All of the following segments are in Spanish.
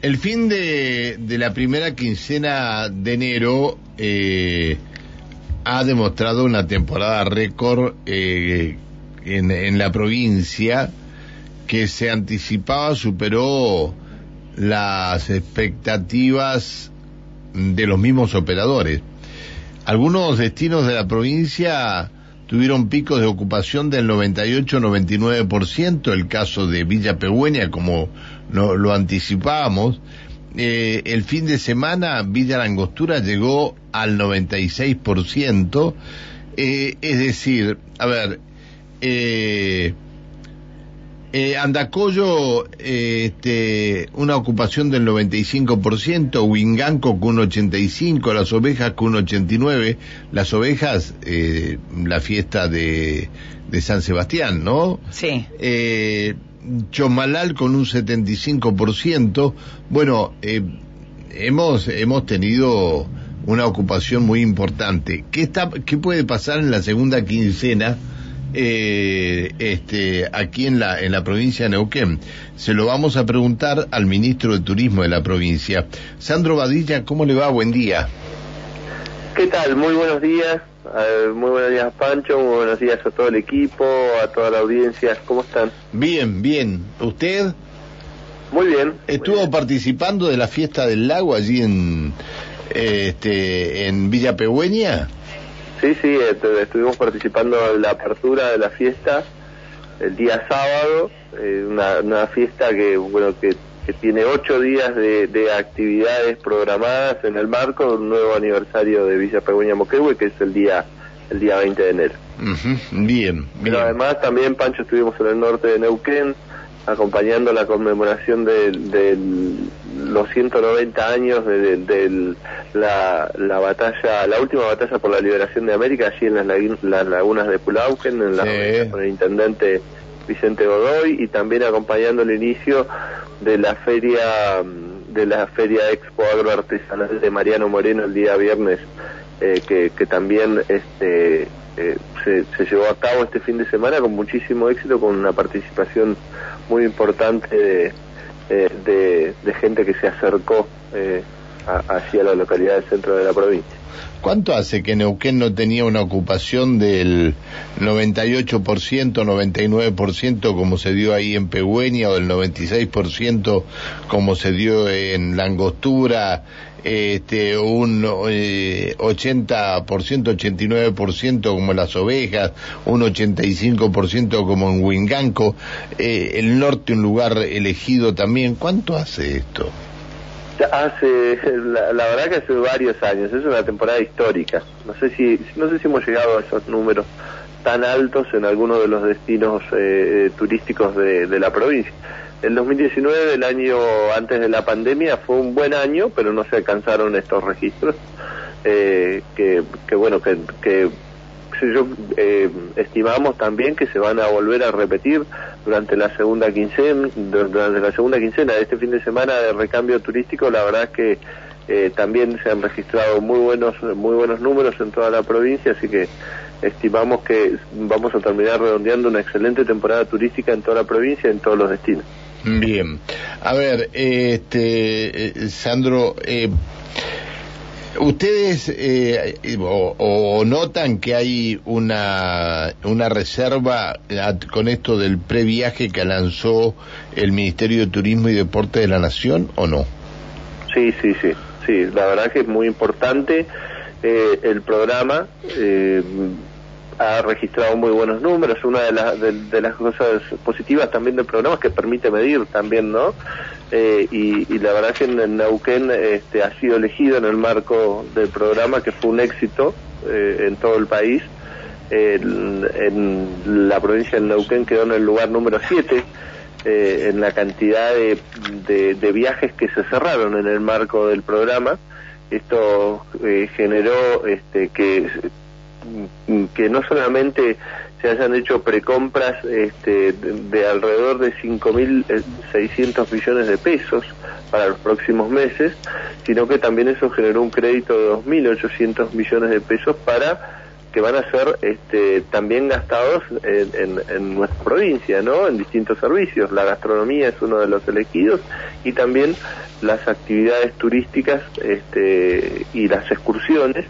El fin de, de la primera quincena de enero eh, ha demostrado una temporada récord eh, en, en la provincia que se anticipaba, superó las expectativas de los mismos operadores. Algunos destinos de la provincia tuvieron picos de ocupación del 98-99%, el caso de Villa Pegüeña, como lo, lo anticipábamos. Eh, el fin de semana Villa Langostura llegó al 96%, eh, es decir, a ver, eh, eh, Andacoyo, eh, este, una ocupación del 95%, Huinganco con un 85%, las ovejas con un 89%, las ovejas, eh, la fiesta de, de San Sebastián, ¿no? Sí. Eh, Chomalal con un 75%. Bueno, eh, hemos, hemos tenido una ocupación muy importante. ¿Qué, está, ¿Qué puede pasar en la segunda quincena? Eh, este, aquí en la, en la provincia de Neuquén. Se lo vamos a preguntar al ministro de Turismo de la provincia. Sandro Badilla, ¿cómo le va? Buen día. ¿Qué tal? Muy buenos días. Muy buenos días, Pancho. Muy buenos días a todo el equipo, a toda la audiencia. ¿Cómo están? Bien, bien. ¿Usted? Muy bien. ¿Estuvo muy bien. participando de la fiesta del lago allí en, este, en Villa Pegüeña? Sí, sí, este, estuvimos participando en la apertura de la fiesta el día sábado, eh, una, una fiesta que, bueno, que, que tiene ocho días de, de actividades programadas en el marco de un nuevo aniversario de Villa Pegüeña Moquehue, que es el día el día 20 de enero. Ujú, Bien, bien. Pero además también, Pancho, estuvimos en el norte de Neuquén acompañando la conmemoración de, de los 190 años de, de- de la, la batalla, la última batalla por la liberación de América, allí en las, las lagunas de Pulauquen, en la Sí. con el intendente Vicente Godoy, y también acompañando el inicio de la feria de la feria Expo Agroartesanal de Mariano Moreno el día viernes, eh, que, que también este eh, se, se llevó a cabo este fin de semana con muchísimo éxito, con una participación muy importante de, eh, de, de gente que se acercó eh, a- hacia la localidad del centro de la provincia. ¿Cuánto hace que Neuquén no tenía una ocupación del 98%, 99% como se dio ahí en Pegüeña o del 96% como se dio en Langostura, este, un eh, 80%, 89% como las ovejas, un 85% como en Huinganco, eh, el norte un lugar elegido también? ¿Cuánto hace esto? Hace, la, verdad que hace varios años, es una temporada histórica. No sé si, no sé si hemos llegado a esos números tan altos en algunos de los destinos eh, turísticos de, la provincia. El 2019, el año antes de la pandemia, fue un buen año, pero no se alcanzaron estos registros. Eh, que, bueno, que, que yo, eh, estimamos también que se van a volver a repetir durante la segunda quincena, durante la segunda quincena de este fin de semana de recambio turístico. La verdad es que eh, también se han registrado muy buenos, muy buenos números en toda la provincia, así que estimamos que vamos a terminar redondeando una excelente temporada turística en toda la provincia, en todos los destinos. Bien. A ver, este, eh, Sandro, eh, ¿ustedes eh, o, notan que hay una, una reserva con esto del previaje que lanzó el Ministerio de Turismo y Deporte de la Nación o no? Sí, sí, sí, sí, la verdad que es muy importante eh, el programa. eh, ha registrado muy buenos números. Una de, las de, las cosas positivas también del programa es que permite medir también, ¿no? Eh, y, y la verdad que en, en Neuquén este, ha sido elegido en el marco del programa, que fue un éxito eh, en todo el país. En, en la provincia de Neuquén quedó en el lugar número 7 eh, en la cantidad de, de, de viajes que se cerraron en el marco del programa. Esto eh, generó este, que que no solamente se hayan hecho precompras este, de, de alrededor de 5.600 millones de pesos para los próximos meses, sino que también eso generó un crédito de 2.800 millones de pesos para que van a ser este, también gastados en, en, nuestra provincia, ¿no? En distintos servicios. La gastronomía es uno de los elegidos y también las actividades turísticas este, y las excursiones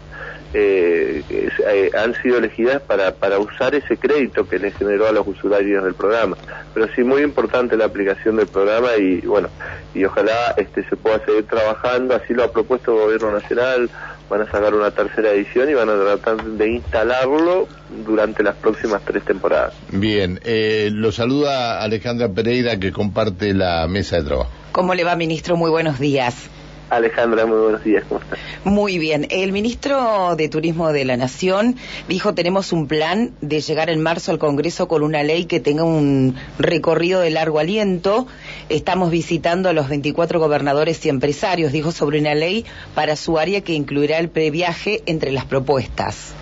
eh, eh, han sido elegidas para, para usar ese crédito que le generó a los usuarios del programa. Pero sí, muy importante la aplicación del programa y bueno, y ojalá este se pueda seguir trabajando, así lo ha propuesto el Gobierno Nacional, van a sacar una tercera edición y van a tratar de instalarlo durante las próximas tres temporadas. Bien, eh, lo saluda Alejandra Pereira que comparte la mesa de trabajo. ¿Cómo le va, ministro? Muy buenos días. Alejandra, muy buenos días, ¿cómo estás? Muy bien. El ministro de Turismo de la Nación dijo tenemos un plan de llegar en marzo al Congreso con una ley que tenga un recorrido de largo aliento. Estamos visitando a los 24 gobernadores y empresarios, dijo sobre una ley para su área que incluirá el previaje entre las propuestas.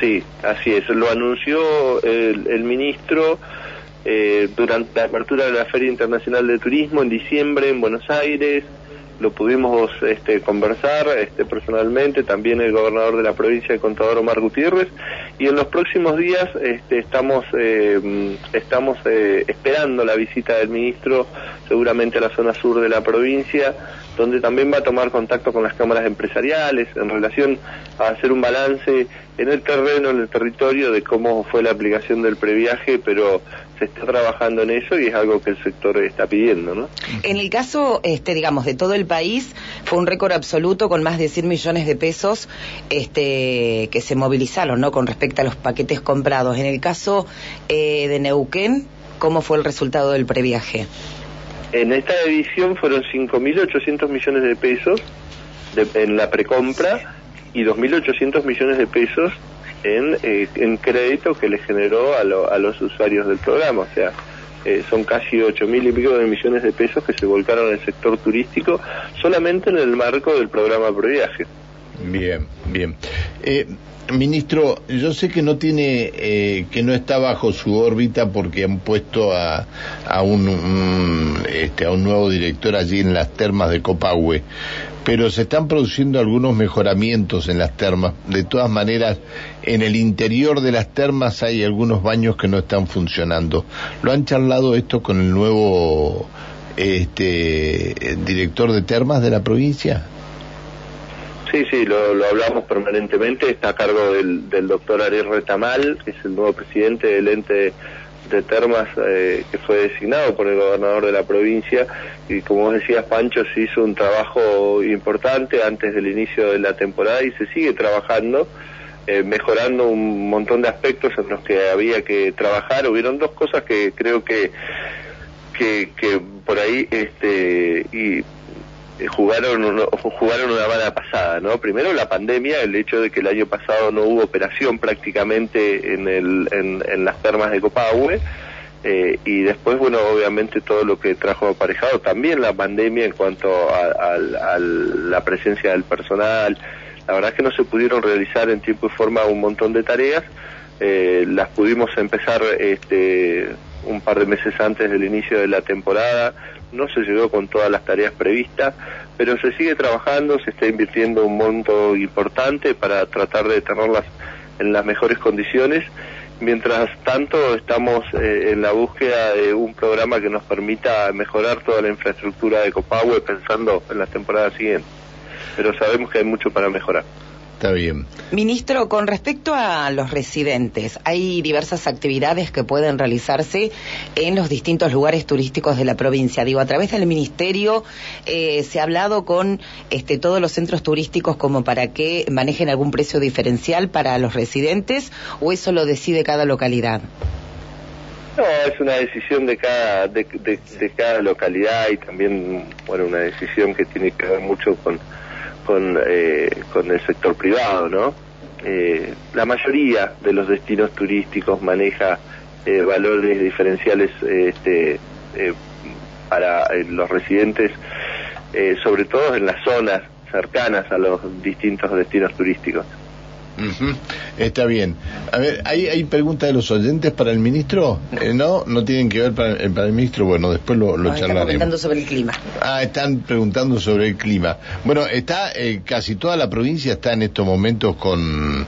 Sí, así es. Lo anunció el, ministro. Eh, durante la apertura de la Feria Internacional de Turismo en diciembre en Buenos Aires, lo pudimos este, conversar este, personalmente, también el gobernador de la provincia, el contador Omar Gutiérrez, y en los próximos días este, estamos, eh, estamos eh, esperando la visita del ministro seguramente a la zona sur de la provincia, donde también va a tomar contacto con las cámaras empresariales en relación a hacer un balance en el terreno, en el territorio, de cómo fue la aplicación del previaje, pero se está trabajando en eso y es algo que el sector está pidiendo, ¿no? En el caso, este, digamos, de todo el país, fue un récord absoluto con más de 100 millones de pesos este, que se movilizaron, ¿no? Con respecto a los paquetes comprados. En el caso eh, de Neuquén, ¿cómo fue el resultado del previaje? En esta edición fueron 5.800 millones de pesos en la precompra y 2.800 millones de pesos en, eh, en crédito que le generó a, a, los usuarios del programa. O sea, eh, son casi 8.000 y pico de millones de pesos que se volcaron el sector turístico solamente en el marco del programa Proviaje. Bien, bien. Eh, Ministro, yo sé que no tiene, eh, que no está bajo su órbita porque han puesto a, a un, este, a un nuevo director allí en las termas de Copahue, pero se están produciendo algunos mejoramientos en las termas. De todas maneras, en el interior de las termas hay algunos baños que no están funcionando. ¿Lo han charlado esto con el nuevo este, director de termas de la provincia? Sí, sí, lo, hablamos permanentemente. Está a cargo del, doctor Ariel Retamal, que es el nuevo presidente del ente de Termas eh, que fue designado por el gobernador de la provincia. Y como vos decías, Pancho, se hizo un trabajo importante antes del inicio de la temporada y se sigue trabajando. Eh, mejorando un montón de aspectos en los que había que trabajar. Hubieron dos cosas que creo que que, que por ahí este y eh, jugaron jugaron una mala pasada, ¿no? Primero la pandemia, el hecho de que el año pasado no hubo operación prácticamente en, el, en, las termas de Copahue, eh, y después, bueno, obviamente todo lo que trajo aparejado, también la pandemia en cuanto a, la presencia del personal, la verdad es que no se pudieron realizar en tiempo y forma un montón de tareas, eh, las pudimos empezar este, un par de meses antes del inicio de la temporada, no se llegó con todas las tareas previstas, pero se sigue trabajando, se está invirtiendo un monto importante para tratar de tenerlas en las mejores condiciones. Mientras tanto, estamos eh, en la búsqueda de un programa que nos permita mejorar toda la infraestructura de Copahue pensando en la temporada siguiente. Pero sabemos que hay mucho para mejorar. Está bien. Ministro, con respecto a los residentes, hay diversas actividades que pueden realizarse en los distintos lugares turísticos de la provincia. Digo, a través del ministerio eh, se ha hablado con este, todos los centros turísticos como para que manejen algún precio diferencial para los residentes o eso lo decide cada localidad. No, es una decisión de cada de, de cada localidad y también bueno una decisión que tiene que ver mucho con con, eh, con el sector privado, ¿no? Eh, la mayoría de los destinos turísticos maneja eh, valores diferenciales este, para los residentes, sobre todo en las zonas cercanas a los distintos destinos turísticos. Está bien. A ver, ¿hay, ¿hay preguntas de los oyentes para el ministro? Eh, no, no tienen que ver para, el ministro. Bueno, después lo, lo charlaremos. Están preguntando sobre el clima. Ah, están preguntando sobre el clima. Bueno, está eh, casi toda la provincia está en estos momentos con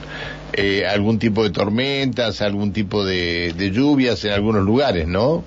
eh, algún tipo de tormentas, algún tipo de, lluvias en algunos lugares, ¿no?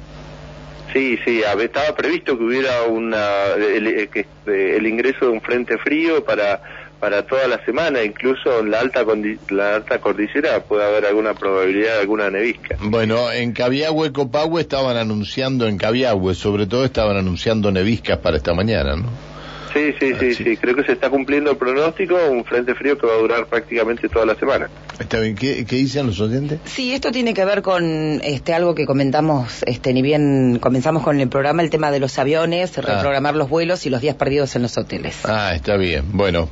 Sí, sí, estaba previsto que hubiera una, el, que, el ingreso de un frente frío para para toda la semana, incluso en la alta, la alta cordillera puede haber alguna probabilidad de alguna nevisca. Bueno, en Cabiagüe, Copagüe estaban anunciando, en Cabiagüe sobre todo estaban anunciando neviscas para esta mañana, ¿no? Sí, sí, sí, sí, creo que se está cumpliendo el pronóstico, un frente frío que va a durar prácticamente toda la semana. Está bien, ¿qué, dicen los oyentes? Sí, esto tiene que ver con este algo que comentamos, este ni bien comenzamos con el programa, el tema de los aviones, ah. reprogramar los vuelos y los días perdidos en los hoteles. Ah, está bien, bueno.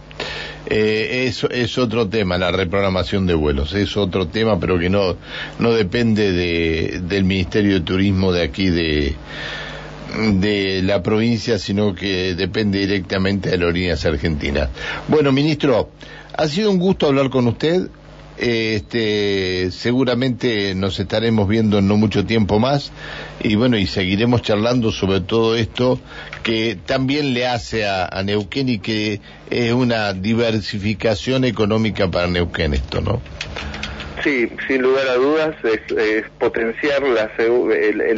Eh, eso es otro tema, la reprogramación de vuelos. Es otro tema, pero que no, no depende de, del Ministerio de Turismo de aquí de, de la provincia, sino que depende directamente de Aerolíneas Argentinas. Bueno, ministro, ha sido un gusto hablar con usted. Este, seguramente nos estaremos viendo en no mucho tiempo más y bueno, y seguiremos charlando sobre todo esto que también le hace a, a Neuquén y que es una diversificación económica para Neuquén esto, ¿no? Sí, sin lugar a dudas, es, potenciar la,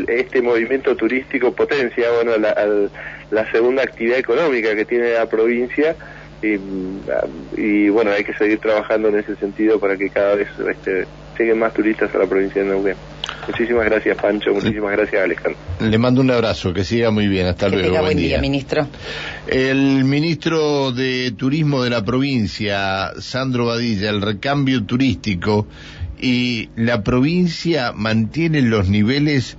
este movimiento turístico, potencia bueno, la, segunda actividad económica que tiene la provincia y, bueno, hay que seguir trabajando en ese sentido para que cada vez este, lleguen más turistas a la provincia de Neuquén. Muchísimas gracias, Pancho. Muchísimas gracias, Alejandro. Le mando un abrazo. Que siga muy bien. Hasta luego. buen, día, ministro. El ministro de Turismo de la provincia, Sandro Badilla, el recambio turístico y la provincia mantiene los niveles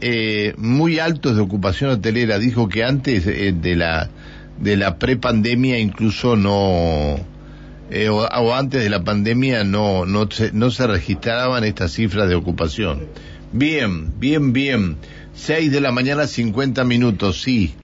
eh, muy altos de ocupación hotelera. Dijo que antes eh, de la de la prepandemia incluso no eh, o, antes de la pandemia no no se, no se registraban estas cifras de ocupación. Bien, bien, bien. Seis de la mañana, cincuenta minutos, sí.